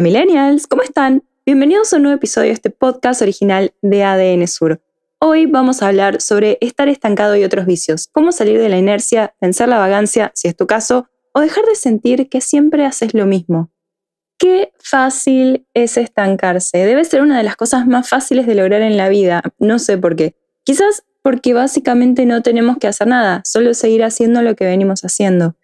Hola millennials, ¿cómo están? Bienvenidos a un nuevo episodio de este podcast original de ADN Sur. Hoy vamos a hablar sobre estar estancado y otros vicios, cómo salir de la inercia, vencer la vagancia, si es tu caso, o dejar de sentir que siempre haces lo mismo. Qué fácil es estancarse. Debe ser una de las cosas más fáciles de lograr en la vida. No sé por qué. Quizás porque básicamente no tenemos que hacer nada, solo seguir haciendo lo que venimos haciendo.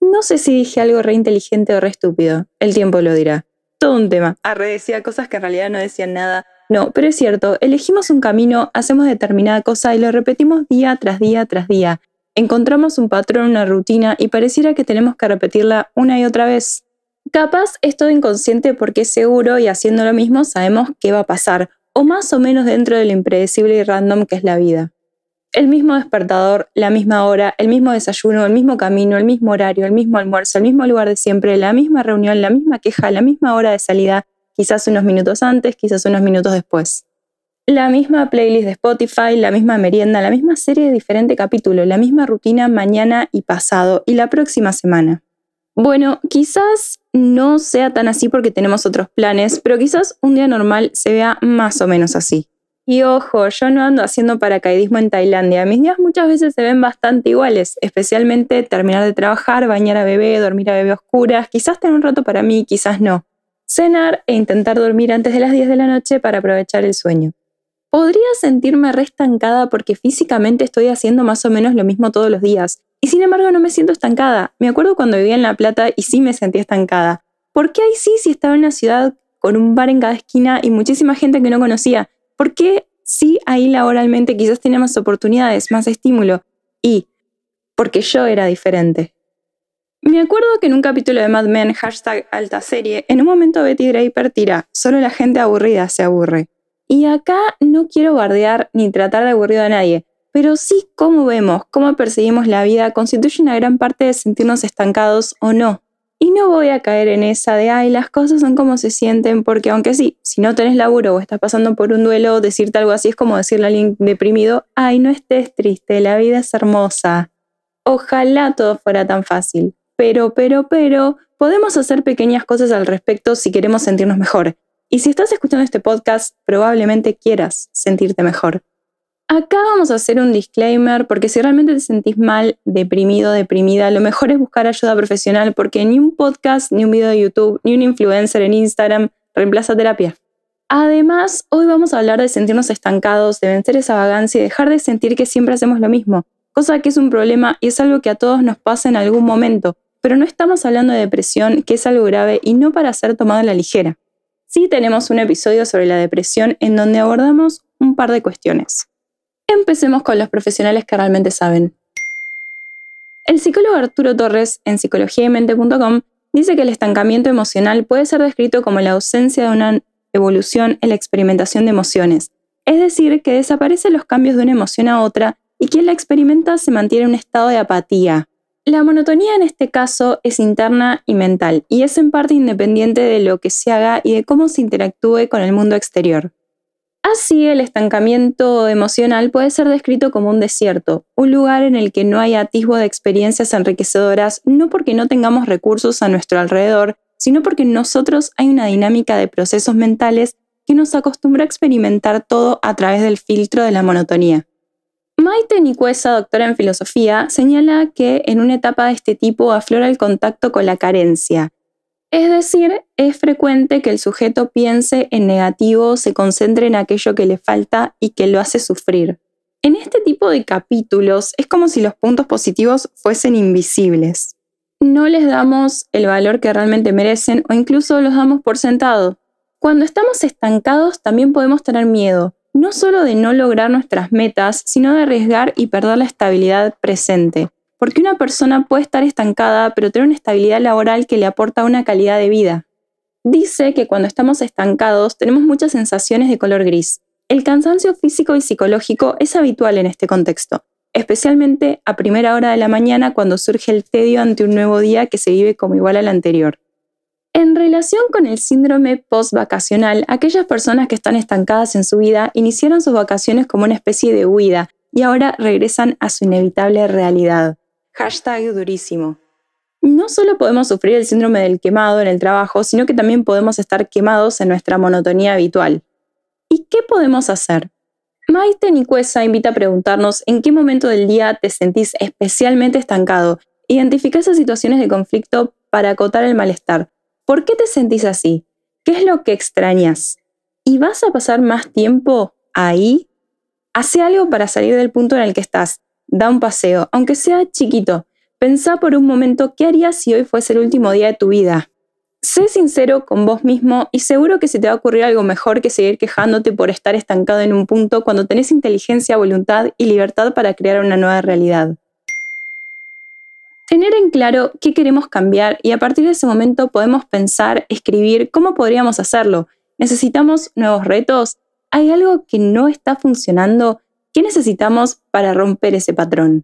No sé si dije algo re inteligente o re estúpido. El tiempo lo dirá todo un tema. Arre decía cosas que en realidad no decían nada. No, pero es cierto, elegimos un camino, hacemos determinada cosa y lo repetimos día tras día tras día. Encontramos un patrón, una rutina y pareciera que tenemos que repetirla una y otra vez. Capaz es todo inconsciente porque seguro y haciendo lo mismo sabemos qué va a pasar, o más o menos dentro de lo impredecible y random que es la vida el mismo despertador, la misma hora, el mismo desayuno, el mismo camino, el mismo horario, el mismo almuerzo, el mismo lugar de siempre, la misma reunión, la misma queja, la misma hora de salida, quizás unos minutos antes, quizás unos minutos después. La misma playlist de Spotify, la misma merienda, la misma serie de diferente capítulo, la misma rutina mañana y pasado y la próxima semana. Bueno, quizás no sea tan así porque tenemos otros planes, pero quizás un día normal se vea más o menos así. Y ojo, yo no ando haciendo paracaidismo en Tailandia. Mis días muchas veces se ven bastante iguales, especialmente terminar de trabajar, bañar a bebé, dormir a bebé oscuras, quizás tener un rato para mí, quizás no. Cenar e intentar dormir antes de las 10 de la noche para aprovechar el sueño. Podría sentirme restancada porque físicamente estoy haciendo más o menos lo mismo todos los días. Y sin embargo no me siento estancada. Me acuerdo cuando vivía en La Plata y sí me sentía estancada. ¿Por qué ahí sí si estaba en una ciudad con un bar en cada esquina y muchísima gente que no conocía? Porque sí ahí laboralmente quizás tenía más oportunidades, más estímulo y porque yo era diferente. Me acuerdo que en un capítulo de Mad Men, hashtag alta serie, en un momento Betty Draper tira, solo la gente aburrida se aburre. Y acá no quiero bardear ni tratar de aburrido a nadie, pero sí cómo vemos, cómo percibimos la vida constituye una gran parte de sentirnos estancados o no. Y no voy a caer en esa de, ay, las cosas son como se sienten, porque aunque sí, si no tenés laburo o estás pasando por un duelo, decirte algo así es como decirle a alguien deprimido, ay, no estés triste, la vida es hermosa. Ojalá todo fuera tan fácil. Pero, pero, pero, podemos hacer pequeñas cosas al respecto si queremos sentirnos mejor. Y si estás escuchando este podcast, probablemente quieras sentirte mejor. Acá vamos a hacer un disclaimer porque si realmente te sentís mal, deprimido, deprimida, lo mejor es buscar ayuda profesional porque ni un podcast, ni un video de YouTube, ni un influencer en Instagram reemplaza terapia. Además, hoy vamos a hablar de sentirnos estancados, de vencer esa vagancia y dejar de sentir que siempre hacemos lo mismo, cosa que es un problema y es algo que a todos nos pasa en algún momento, pero no estamos hablando de depresión, que es algo grave y no para ser tomado a la ligera. Sí tenemos un episodio sobre la depresión en donde abordamos un par de cuestiones. Empecemos con los profesionales que realmente saben. El psicólogo Arturo Torres, en psicologiaymente.com, dice que el estancamiento emocional puede ser descrito como la ausencia de una evolución en la experimentación de emociones, es decir, que desaparecen los cambios de una emoción a otra y quien la experimenta se mantiene en un estado de apatía. La monotonía en este caso es interna y mental, y es en parte independiente de lo que se haga y de cómo se interactúe con el mundo exterior. Así, el estancamiento emocional puede ser descrito como un desierto, un lugar en el que no hay atisbo de experiencias enriquecedoras, no porque no tengamos recursos a nuestro alrededor, sino porque en nosotros hay una dinámica de procesos mentales que nos acostumbra a experimentar todo a través del filtro de la monotonía. Maite Nicuesa, doctora en filosofía, señala que en una etapa de este tipo aflora el contacto con la carencia, es decir, es frecuente que el sujeto piense en negativo, se concentre en aquello que le falta y que lo hace sufrir. En este tipo de capítulos es como si los puntos positivos fuesen invisibles. No les damos el valor que realmente merecen o incluso los damos por sentado. Cuando estamos estancados también podemos tener miedo, no solo de no lograr nuestras metas, sino de arriesgar y perder la estabilidad presente. Porque una persona puede estar estancada pero tener una estabilidad laboral que le aporta una calidad de vida. Dice que cuando estamos estancados tenemos muchas sensaciones de color gris. El cansancio físico y psicológico es habitual en este contexto, especialmente a primera hora de la mañana cuando surge el tedio ante un nuevo día que se vive como igual al anterior. En relación con el síndrome post-vacacional, aquellas personas que están estancadas en su vida iniciaron sus vacaciones como una especie de huida y ahora regresan a su inevitable realidad. Hashtag durísimo. No solo podemos sufrir el síndrome del quemado en el trabajo, sino que también podemos estar quemados en nuestra monotonía habitual. ¿Y qué podemos hacer? Maite Nicuesa invita a preguntarnos en qué momento del día te sentís especialmente estancado. Identifica esas situaciones de conflicto para acotar el malestar. ¿Por qué te sentís así? ¿Qué es lo que extrañas? ¿Y vas a pasar más tiempo ahí? Hace algo para salir del punto en el que estás. Da un paseo, aunque sea chiquito. Pensá por un momento qué harías si hoy fuese el último día de tu vida. Sé sincero con vos mismo y seguro que se te va a ocurrir algo mejor que seguir quejándote por estar estancado en un punto cuando tenés inteligencia, voluntad y libertad para crear una nueva realidad. Tener en claro qué queremos cambiar y a partir de ese momento podemos pensar, escribir cómo podríamos hacerlo. ¿Necesitamos nuevos retos? ¿Hay algo que no está funcionando? ¿Qué necesitamos para romper ese patrón?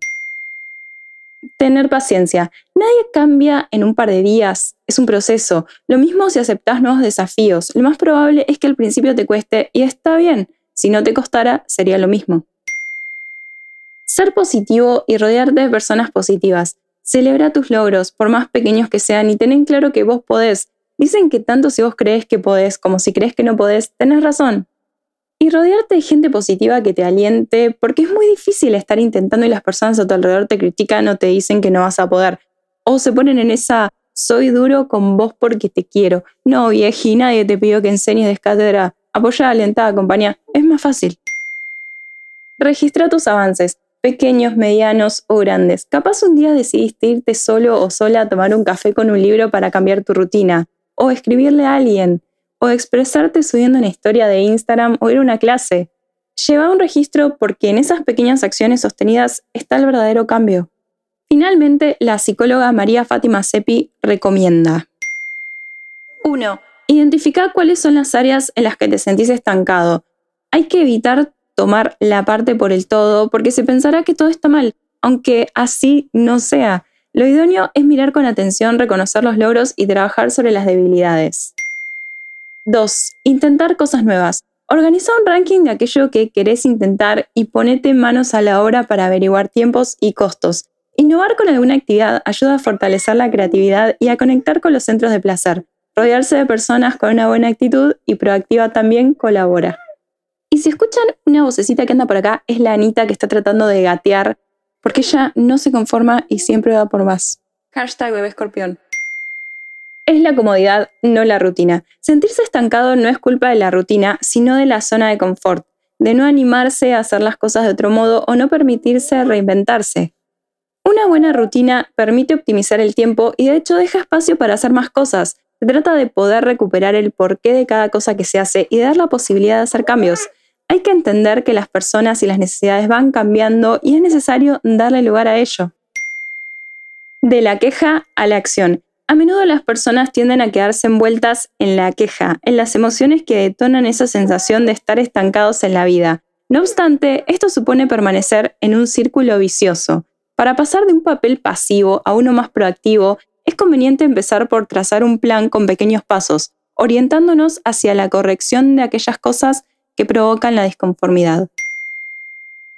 Tener paciencia. Nadie cambia en un par de días, es un proceso. Lo mismo si aceptas nuevos desafíos. Lo más probable es que al principio te cueste y está bien. Si no te costara, sería lo mismo. Ser positivo y rodearte de personas positivas. Celebra tus logros, por más pequeños que sean, y ten en claro que vos podés. Dicen que tanto si vos crees que podés como si crees que no podés, tenés razón. Y rodearte de gente positiva que te aliente, porque es muy difícil estar intentando y las personas a tu alrededor te critican o te dicen que no vas a poder. O se ponen en esa soy duro con vos porque te quiero. No, vieji, nadie te pidió que enseñes de cátedra. Apoya, alentada, acompaña. Es más fácil. Registra tus avances pequeños, medianos o grandes. Capaz un día decidiste irte solo o sola a tomar un café con un libro para cambiar tu rutina, o escribirle a alguien, o expresarte subiendo una historia de Instagram o ir a una clase. Lleva un registro porque en esas pequeñas acciones sostenidas está el verdadero cambio. Finalmente, la psicóloga María Fátima Sepi recomienda 1. Identifica cuáles son las áreas en las que te sentís estancado. Hay que evitar tomar la parte por el todo, porque se pensará que todo está mal, aunque así no sea. Lo idóneo es mirar con atención, reconocer los logros y trabajar sobre las debilidades. 2. Intentar cosas nuevas. Organiza un ranking de aquello que querés intentar y ponete manos a la obra para averiguar tiempos y costos. Innovar con alguna actividad ayuda a fortalecer la creatividad y a conectar con los centros de placer. Rodearse de personas con una buena actitud y proactiva también colabora. Y si escuchan una vocecita que anda por acá, es la Anita que está tratando de gatear, porque ella no se conforma y siempre va por más. Hashtag bebé escorpión. Es la comodidad, no la rutina. Sentirse estancado no es culpa de la rutina, sino de la zona de confort, de no animarse a hacer las cosas de otro modo o no permitirse reinventarse. Una buena rutina permite optimizar el tiempo y de hecho deja espacio para hacer más cosas. Se trata de poder recuperar el porqué de cada cosa que se hace y dar la posibilidad de hacer cambios. Hay que entender que las personas y las necesidades van cambiando y es necesario darle lugar a ello. De la queja a la acción. A menudo las personas tienden a quedarse envueltas en la queja, en las emociones que detonan esa sensación de estar estancados en la vida. No obstante, esto supone permanecer en un círculo vicioso. Para pasar de un papel pasivo a uno más proactivo, es conveniente empezar por trazar un plan con pequeños pasos, orientándonos hacia la corrección de aquellas cosas que provocan la disconformidad.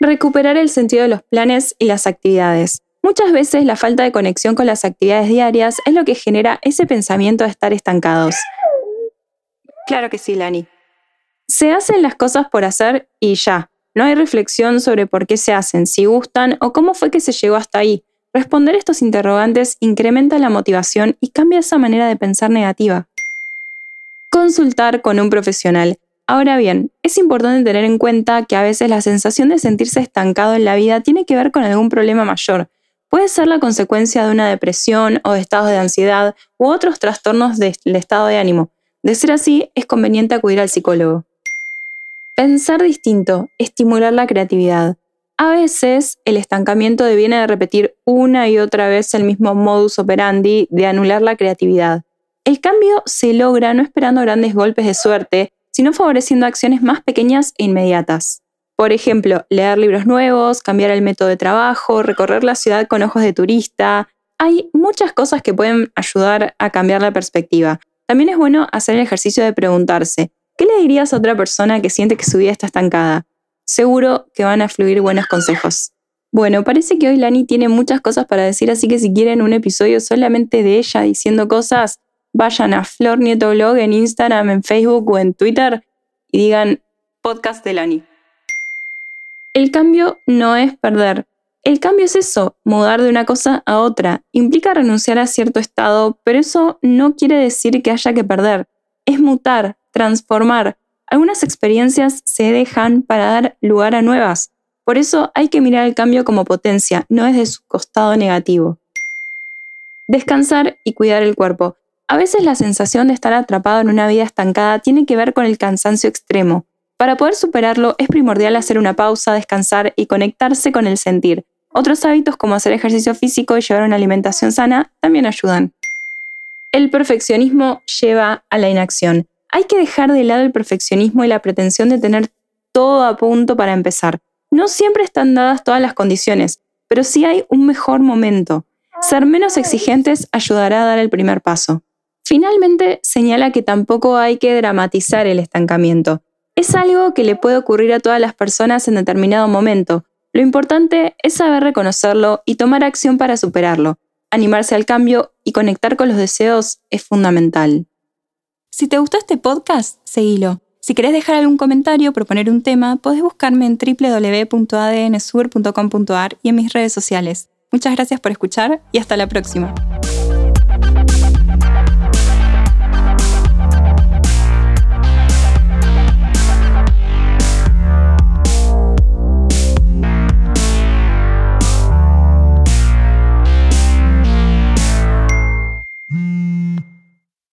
Recuperar el sentido de los planes y las actividades. Muchas veces la falta de conexión con las actividades diarias es lo que genera ese pensamiento de estar estancados. Claro que sí, Lani. Se hacen las cosas por hacer y ya. No hay reflexión sobre por qué se hacen, si gustan o cómo fue que se llegó hasta ahí. Responder estos interrogantes incrementa la motivación y cambia esa manera de pensar negativa. Consultar con un profesional. Ahora bien, es importante tener en cuenta que a veces la sensación de sentirse estancado en la vida tiene que ver con algún problema mayor. Puede ser la consecuencia de una depresión o de estados de ansiedad u otros trastornos del estado de ánimo. De ser así, es conveniente acudir al psicólogo. Pensar distinto, estimular la creatividad. A veces el estancamiento deviene de repetir una y otra vez el mismo modus operandi de anular la creatividad. El cambio se logra no esperando grandes golpes de suerte, sino favoreciendo acciones más pequeñas e inmediatas. Por ejemplo, leer libros nuevos, cambiar el método de trabajo, recorrer la ciudad con ojos de turista. Hay muchas cosas que pueden ayudar a cambiar la perspectiva. También es bueno hacer el ejercicio de preguntarse, ¿qué le dirías a otra persona que siente que su vida está estancada? Seguro que van a fluir buenos consejos. Bueno, parece que hoy Lani tiene muchas cosas para decir, así que si quieren un episodio solamente de ella diciendo cosas, vayan a Flor Nieto Blog en Instagram, en Facebook o en Twitter y digan podcast de Lani. El cambio no es perder. El cambio es eso, mudar de una cosa a otra. Implica renunciar a cierto estado, pero eso no quiere decir que haya que perder. Es mutar, transformar, algunas experiencias se dejan para dar lugar a nuevas. Por eso hay que mirar el cambio como potencia, no desde su costado negativo. Descansar y cuidar el cuerpo. A veces la sensación de estar atrapado en una vida estancada tiene que ver con el cansancio extremo. Para poder superarlo es primordial hacer una pausa, descansar y conectarse con el sentir. Otros hábitos como hacer ejercicio físico y llevar una alimentación sana también ayudan. El perfeccionismo lleva a la inacción. Hay que dejar de lado el perfeccionismo y la pretensión de tener todo a punto para empezar. No siempre están dadas todas las condiciones, pero sí hay un mejor momento. Ser menos exigentes ayudará a dar el primer paso. Finalmente, señala que tampoco hay que dramatizar el estancamiento. Es algo que le puede ocurrir a todas las personas en determinado momento. Lo importante es saber reconocerlo y tomar acción para superarlo. Animarse al cambio y conectar con los deseos es fundamental. Si te gustó este podcast, seguilo. Si querés dejar algún comentario o proponer un tema, podés buscarme en www.adnsur.com.ar y en mis redes sociales. Muchas gracias por escuchar y hasta la próxima.